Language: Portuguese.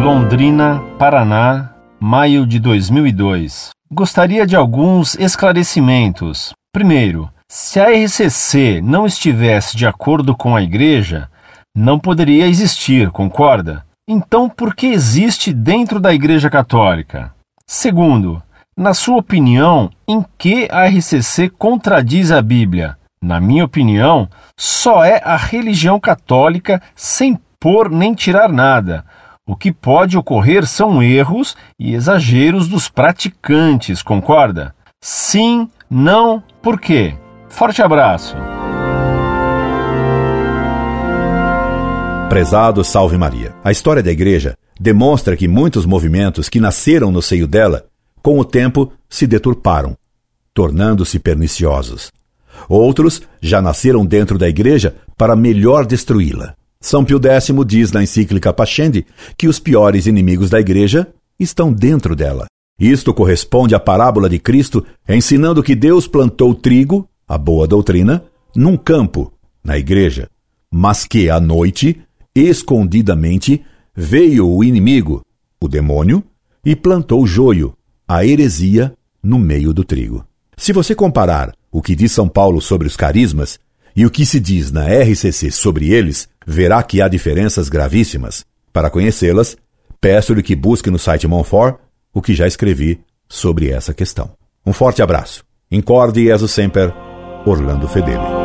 Londrina, Paraná, maio de 2002. Gostaria de alguns esclarecimentos. Primeiro, se a RCC não estivesse de acordo com a Igreja, não poderia existir, concorda? Então, por que existe dentro da Igreja Católica? Segundo, na sua opinião, em que a RCC contradiz a Bíblia? Na minha opinião, só é a religião católica sem pôr nem tirar nada. O que pode ocorrer são erros e exageros dos praticantes, concorda? Sim, não, por quê? Forte abraço. Prezado Salve Maria. A história da igreja demonstra que muitos movimentos que nasceram no seio dela, com o tempo se deturparam, tornando-se perniciosos. Outros já nasceram dentro da igreja para melhor destruí-la. São Pio X diz na encíclica Pascendi que os piores inimigos da igreja estão dentro dela. Isto corresponde à parábola de Cristo ensinando que Deus plantou trigo, a boa doutrina, num campo, na igreja, mas que à noite, escondidamente, veio o inimigo, o demônio, e plantou joio, a heresia, no meio do trigo. Se você comparar o que diz São Paulo sobre os carismas e o que se diz na RCC sobre eles, verá que há diferenças gravíssimas. Para conhecê-las, peço-lhe que busque no site Monfort o que já escrevi sobre essa questão. Um forte abraço. Incorde e sempre, Orlando Fedeli.